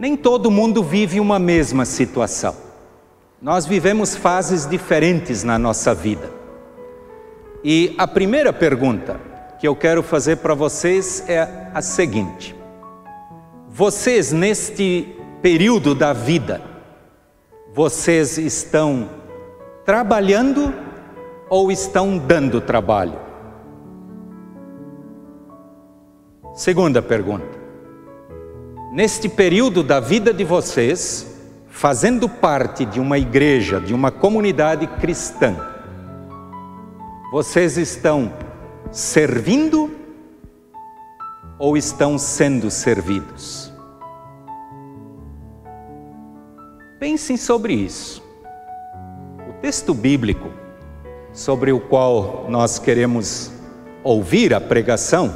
Nem todo mundo vive uma mesma situação. Nós vivemos fases diferentes na nossa vida. E a primeira pergunta que eu quero fazer para vocês é a seguinte: vocês, neste período da vida, vocês estão trabalhando ou estão dando trabalho? Segunda pergunta. Neste período da vida de vocês, fazendo parte de uma igreja, de uma comunidade cristã, vocês estão servindo ou estão sendo servidos? Pensem sobre isso. O texto bíblico sobre o qual nós queremos ouvir a pregação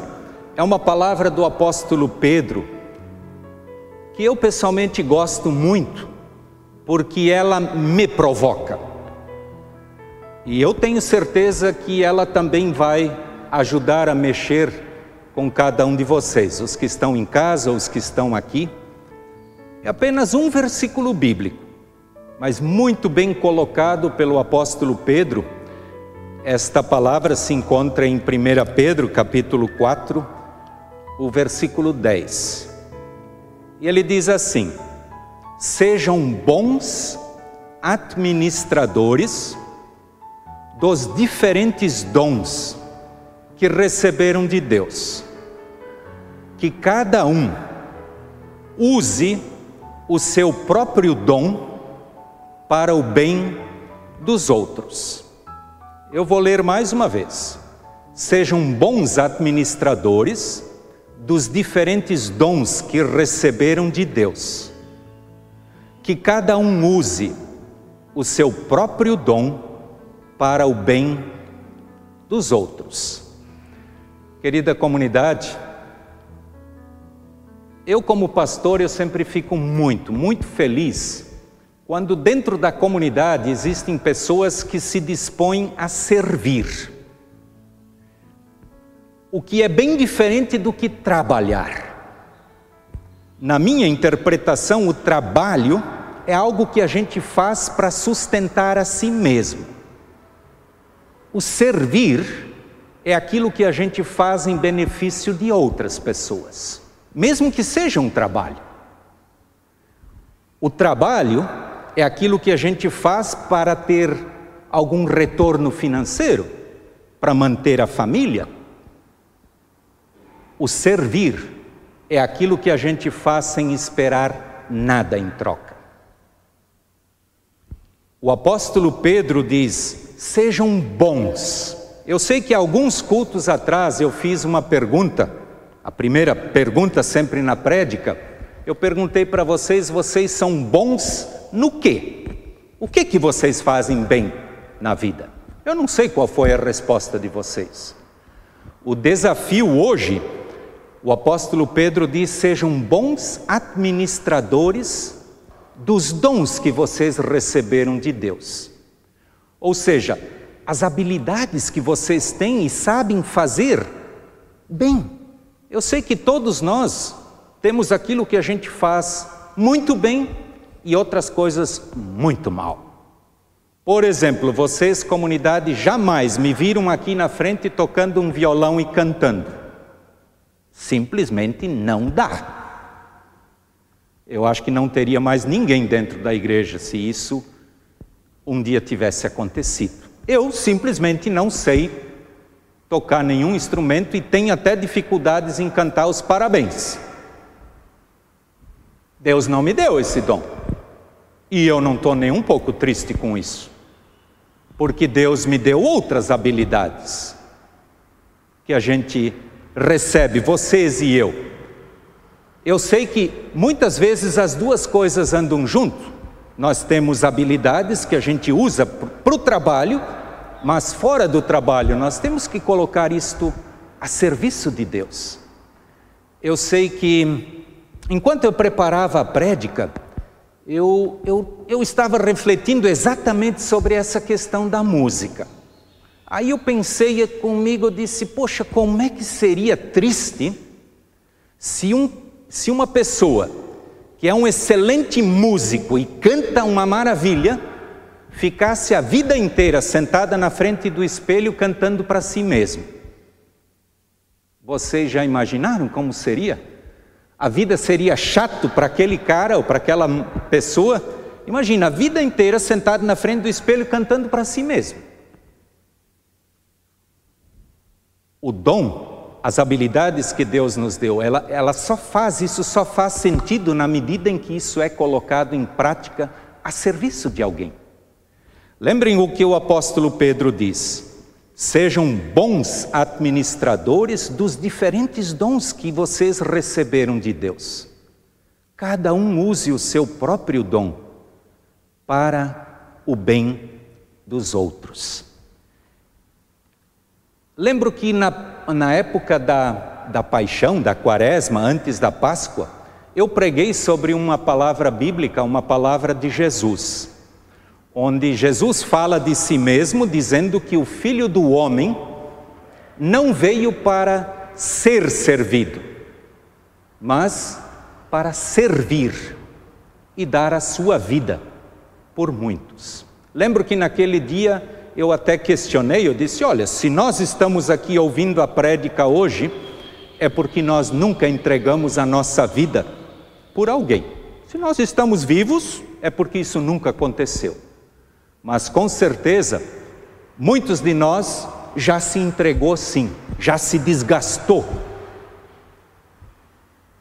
é uma palavra do apóstolo Pedro, que eu pessoalmente gosto muito, porque ela me provoca. E eu tenho certeza que ela também vai ajudar a mexer com cada um de vocês, os que estão em casa, os que estão aqui. É apenas um versículo bíblico, mas muito bem colocado pelo apóstolo Pedro. Esta palavra se encontra em 1 Pedro, capítulo 4, o versículo 10. E ele diz assim: Sejam bons administradores dos diferentes dons que receberam de Deus. Que cada um use o seu próprio dom para o bem dos outros. Eu vou ler mais uma vez. Sejam bons administradores dos diferentes dons que receberam de Deus. Que cada um use o seu próprio dom para o bem dos outros. Querida comunidade, eu como pastor eu sempre fico muito, muito feliz quando dentro da comunidade existem pessoas que se dispõem a servir. O que é bem diferente do que trabalhar. Na minha interpretação, o trabalho é algo que a gente faz para sustentar a si mesmo. O servir é aquilo que a gente faz em benefício de outras pessoas, mesmo que seja um trabalho. O trabalho é aquilo que a gente faz para ter algum retorno financeiro, para manter a família. O servir é aquilo que a gente faz sem esperar nada em troca. O apóstolo Pedro diz: sejam bons eu sei que alguns cultos atrás eu fiz uma pergunta, a primeira pergunta sempre na prédica, eu perguntei para vocês, vocês são bons no quê? O que que vocês fazem bem na vida? Eu não sei qual foi a resposta de vocês. O desafio hoje, o apóstolo Pedro diz: sejam bons administradores dos dons que vocês receberam de Deus. Ou seja, as habilidades que vocês têm e sabem fazer bem. Eu sei que todos nós temos aquilo que a gente faz muito bem e outras coisas muito mal. Por exemplo, vocês, comunidade, jamais me viram aqui na frente tocando um violão e cantando. Simplesmente não dá. Eu acho que não teria mais ninguém dentro da igreja se isso um dia tivesse acontecido. Eu simplesmente não sei tocar nenhum instrumento e tenho até dificuldades em cantar os parabéns. Deus não me deu esse dom. E eu não estou nem um pouco triste com isso, porque Deus me deu outras habilidades que a gente recebe, vocês e eu. Eu sei que muitas vezes as duas coisas andam junto. Nós temos habilidades que a gente usa para o trabalho, mas fora do trabalho nós temos que colocar isto a serviço de Deus. Eu sei que, enquanto eu preparava a prédica, eu, eu, eu estava refletindo exatamente sobre essa questão da música. Aí eu pensei comigo, disse: Poxa, como é que seria triste se, um, se uma pessoa que é um excelente músico e canta uma maravilha, ficasse a vida inteira sentada na frente do espelho cantando para si mesmo. Vocês já imaginaram como seria? A vida seria chato para aquele cara ou para aquela pessoa. Imagina a vida inteira sentado na frente do espelho cantando para si mesmo. O dom, as habilidades que Deus nos deu, ela, ela só faz isso, só faz sentido na medida em que isso é colocado em prática a serviço de alguém. Lembrem o que o apóstolo Pedro diz: sejam bons administradores dos diferentes dons que vocês receberam de Deus. Cada um use o seu próprio dom para o bem dos outros. Lembro que na, na época da, da paixão, da quaresma, antes da Páscoa, eu preguei sobre uma palavra bíblica, uma palavra de Jesus onde Jesus fala de si mesmo, dizendo que o filho do homem não veio para ser servido, mas para servir e dar a sua vida por muitos. Lembro que naquele dia eu até questionei, eu disse: olha, se nós estamos aqui ouvindo a prédica hoje, é porque nós nunca entregamos a nossa vida por alguém. Se nós estamos vivos, é porque isso nunca aconteceu. Mas com certeza, muitos de nós já se entregou sim, já se desgastou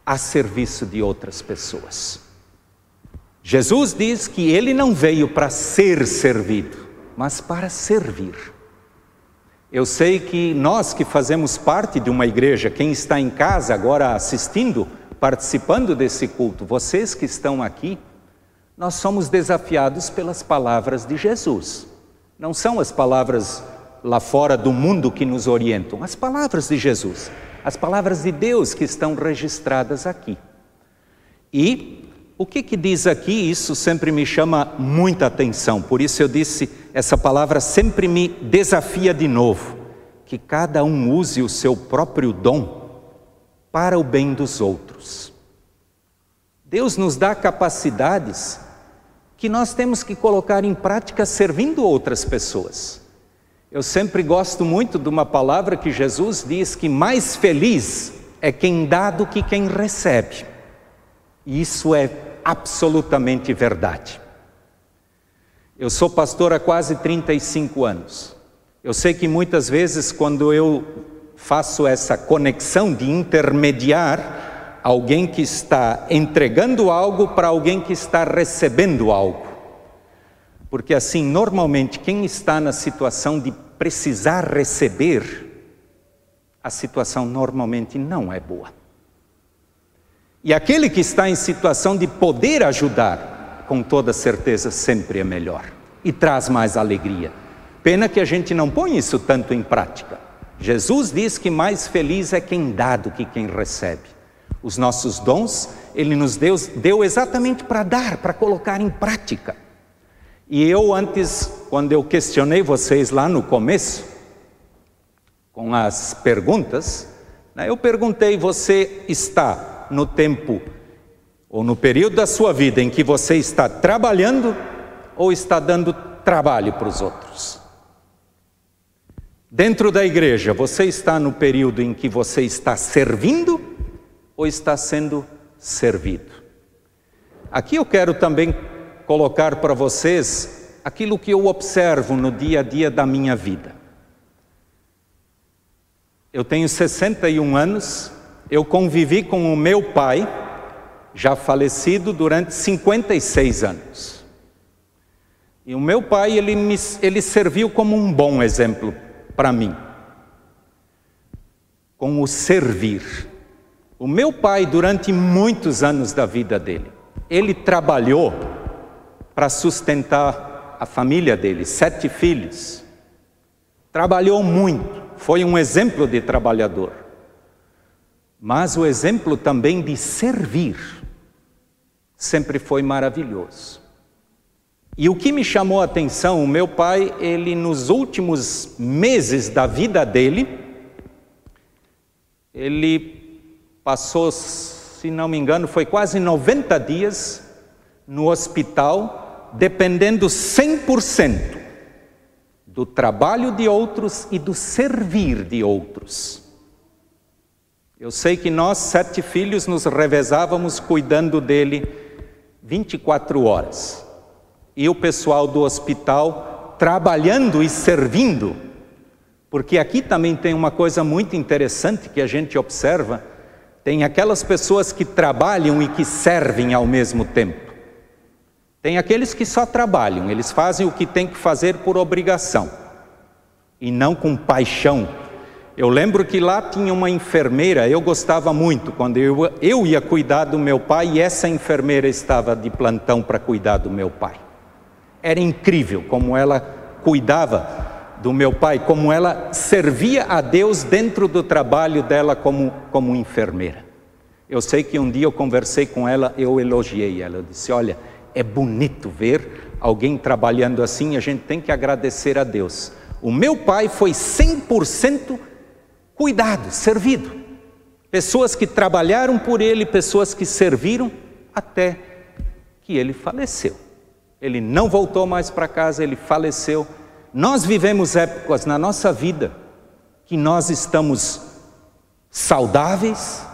a serviço de outras pessoas. Jesus diz que ele não veio para ser servido, mas para servir. Eu sei que nós que fazemos parte de uma igreja, quem está em casa agora assistindo, participando desse culto, vocês que estão aqui, nós somos desafiados pelas palavras de Jesus. Não são as palavras lá fora do mundo que nos orientam, as palavras de Jesus, as palavras de Deus que estão registradas aqui. E o que, que diz aqui, isso sempre me chama muita atenção, por isso eu disse, essa palavra sempre me desafia de novo, que cada um use o seu próprio dom para o bem dos outros. Deus nos dá capacidades que nós temos que colocar em prática servindo outras pessoas. Eu sempre gosto muito de uma palavra que Jesus diz que mais feliz é quem dá do que quem recebe. Isso é absolutamente verdade. Eu sou pastor há quase 35 anos. Eu sei que muitas vezes, quando eu faço essa conexão de intermediar, alguém que está entregando algo para alguém que está recebendo algo. Porque assim, normalmente, quem está na situação de precisar receber, a situação normalmente não é boa. E aquele que está em situação de poder ajudar, com toda certeza sempre é melhor e traz mais alegria. Pena que a gente não põe isso tanto em prática. Jesus diz que mais feliz é quem dá do que quem recebe. Os nossos dons, Ele nos deu, deu exatamente para dar, para colocar em prática. E eu, antes, quando eu questionei vocês lá no começo, com as perguntas, né, eu perguntei: você está no tempo ou no período da sua vida em que você está trabalhando ou está dando trabalho para os outros? Dentro da igreja, você está no período em que você está servindo ou está sendo servido? Aqui eu quero também colocar para vocês aquilo que eu observo no dia a dia da minha vida. Eu tenho 61 anos, eu convivi com o meu pai, já falecido, durante 56 anos. E o meu pai, ele, me, ele serviu como um bom exemplo para mim, com o servir. O meu pai, durante muitos anos da vida dele, ele trabalhou para sustentar a família dele, sete filhos. Trabalhou muito, foi um exemplo de trabalhador. Mas o exemplo também de servir sempre foi maravilhoso. E o que me chamou a atenção, o meu pai, ele nos últimos meses da vida dele, ele passou se não me engano, foi quase 90 dias no hospital, dependendo 100% do trabalho de outros e do servir de outros. Eu sei que nós, sete filhos, nos revezávamos cuidando dele 24 horas. E o pessoal do hospital trabalhando e servindo. Porque aqui também tem uma coisa muito interessante que a gente observa: tem aquelas pessoas que trabalham e que servem ao mesmo tempo. Tem aqueles que só trabalham, eles fazem o que tem que fazer por obrigação e não com paixão. Eu lembro que lá tinha uma enfermeira, eu gostava muito quando eu, eu ia cuidar do meu pai e essa enfermeira estava de plantão para cuidar do meu pai. Era incrível como ela cuidava do meu pai, como ela servia a Deus dentro do trabalho dela como, como enfermeira. Eu sei que um dia eu conversei com ela, eu elogiei ela, eu disse: Olha, é bonito ver alguém trabalhando assim, a gente tem que agradecer a Deus. O meu pai foi 100% cuidado, servido. Pessoas que trabalharam por ele, pessoas que serviram até que ele faleceu. Ele não voltou mais para casa, ele faleceu. Nós vivemos épocas na nossa vida que nós estamos saudáveis,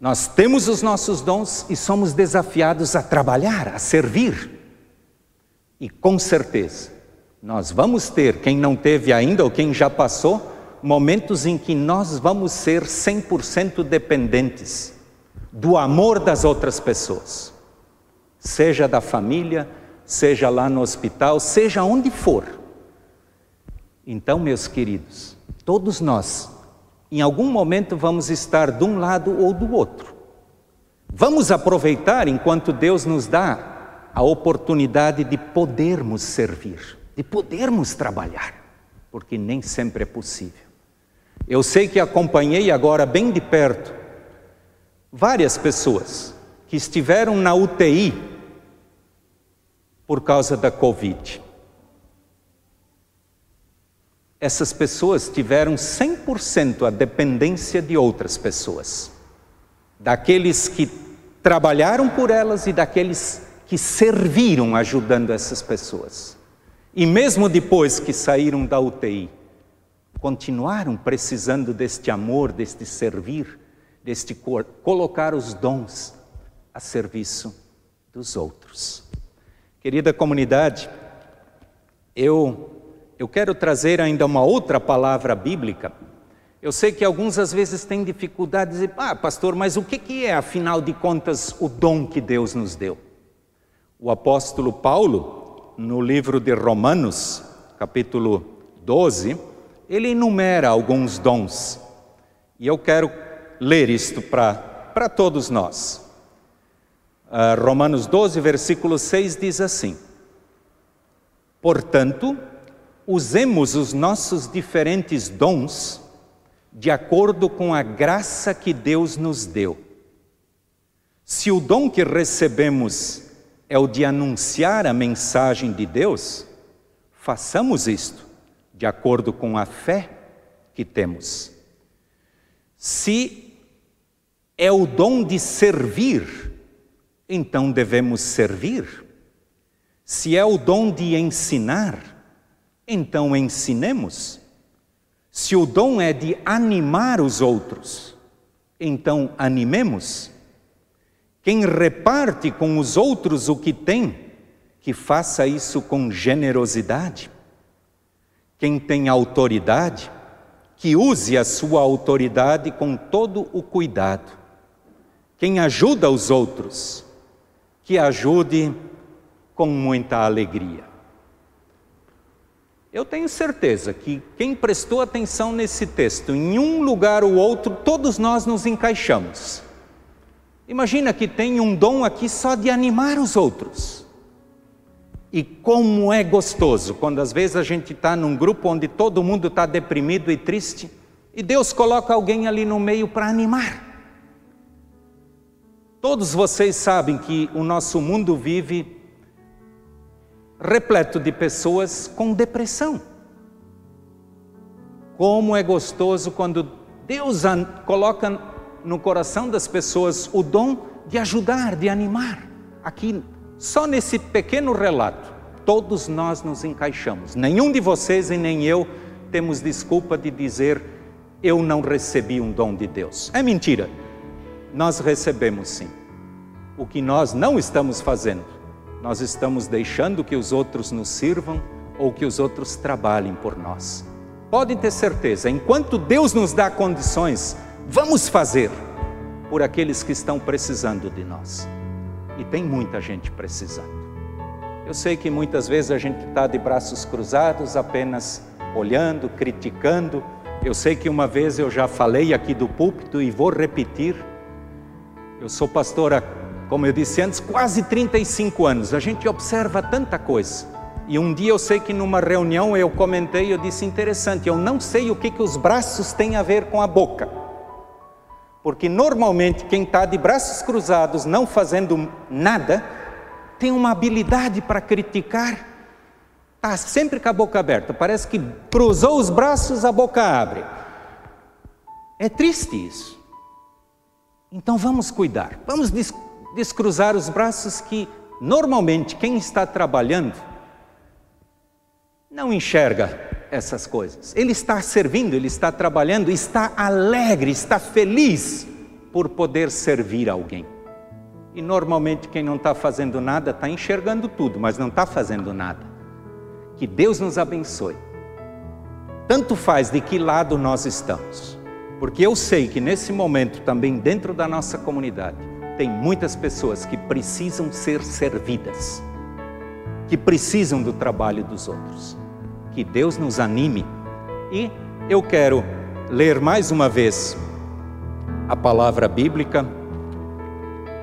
nós temos os nossos dons e somos desafiados a trabalhar, a servir. E com certeza, nós vamos ter, quem não teve ainda ou quem já passou, momentos em que nós vamos ser 100% dependentes do amor das outras pessoas, seja da família, seja lá no hospital, seja onde for. Então, meus queridos, todos nós em algum momento vamos estar de um lado ou do outro. Vamos aproveitar enquanto Deus nos dá a oportunidade de podermos servir, de podermos trabalhar, porque nem sempre é possível. Eu sei que acompanhei agora bem de perto várias pessoas que estiveram na UTI por causa da Covid essas pessoas tiveram 100% a dependência de outras pessoas, daqueles que trabalharam por elas e daqueles que serviram ajudando essas pessoas. E mesmo depois que saíram da UTI, continuaram precisando deste amor, deste servir, deste colocar os dons a serviço dos outros. Querida comunidade, eu eu quero trazer ainda uma outra palavra bíblica. Eu sei que alguns às vezes têm dificuldade de dizer, ah, pastor, mas o que é, afinal de contas, o dom que Deus nos deu? O apóstolo Paulo, no livro de Romanos, capítulo 12, ele enumera alguns dons. E eu quero ler isto para todos nós. Uh, Romanos 12, versículo 6 diz assim: Portanto, usemos os nossos diferentes dons de acordo com a graça que Deus nos deu. Se o dom que recebemos é o de anunciar a mensagem de Deus, façamos isto de acordo com a fé que temos. Se é o dom de servir, então devemos servir. Se é o dom de ensinar, então ensinemos. Se o dom é de animar os outros, então animemos. Quem reparte com os outros o que tem, que faça isso com generosidade. Quem tem autoridade, que use a sua autoridade com todo o cuidado. Quem ajuda os outros, que ajude com muita alegria. Eu tenho certeza que quem prestou atenção nesse texto, em um lugar ou outro, todos nós nos encaixamos. Imagina que tem um dom aqui só de animar os outros. E como é gostoso quando às vezes a gente está num grupo onde todo mundo está deprimido e triste, e Deus coloca alguém ali no meio para animar. Todos vocês sabem que o nosso mundo vive repleto de pessoas com depressão. Como é gostoso quando Deus coloca no coração das pessoas o dom de ajudar, de animar. Aqui, só nesse pequeno relato, todos nós nos encaixamos. Nenhum de vocês e nem eu temos desculpa de dizer eu não recebi um dom de Deus. É mentira. Nós recebemos sim. O que nós não estamos fazendo, nós estamos deixando que os outros nos sirvam ou que os outros trabalhem por nós. Podem ter certeza, enquanto Deus nos dá condições, vamos fazer por aqueles que estão precisando de nós. E tem muita gente precisando. Eu sei que muitas vezes a gente está de braços cruzados, apenas olhando, criticando. Eu sei que uma vez eu já falei aqui do púlpito e vou repetir. Eu sou pastora, como eu disse antes, quase 35 anos. A gente observa tanta coisa. E um dia eu sei que numa reunião eu comentei, eu disse interessante, eu não sei o que, que os braços têm a ver com a boca. Porque normalmente quem está de braços cruzados, não fazendo nada, tem uma habilidade para criticar, está sempre com a boca aberta. Parece que cruzou os braços, a boca abre. É triste isso. Então vamos cuidar, vamos descruzar os braços que normalmente quem está trabalhando não enxerga essas coisas. Ele está servindo, ele está trabalhando, está alegre, está feliz por poder servir alguém. E normalmente quem não está fazendo nada está enxergando tudo, mas não está fazendo nada. Que Deus nos abençoe. Tanto faz de que lado nós estamos, porque eu sei que nesse momento também dentro da nossa comunidade tem muitas pessoas que precisam ser servidas, que precisam do trabalho dos outros que Deus nos anime. E eu quero ler mais uma vez a palavra bíblica.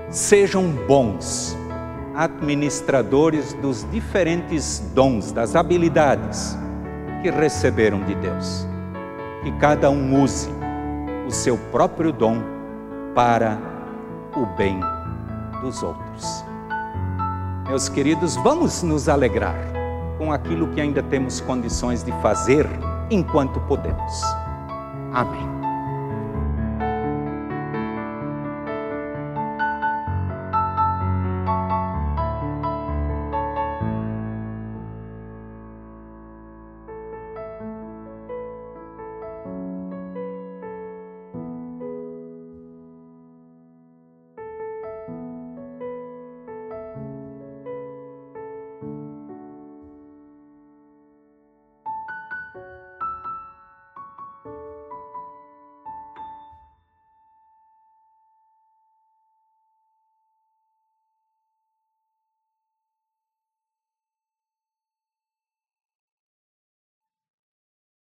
Sejam bons administradores dos diferentes dons, das habilidades que receberam de Deus. Que cada um use o seu próprio dom para o bem dos outros. Meus queridos, vamos nos alegrar com aquilo que ainda temos condições de fazer enquanto podemos. Amém.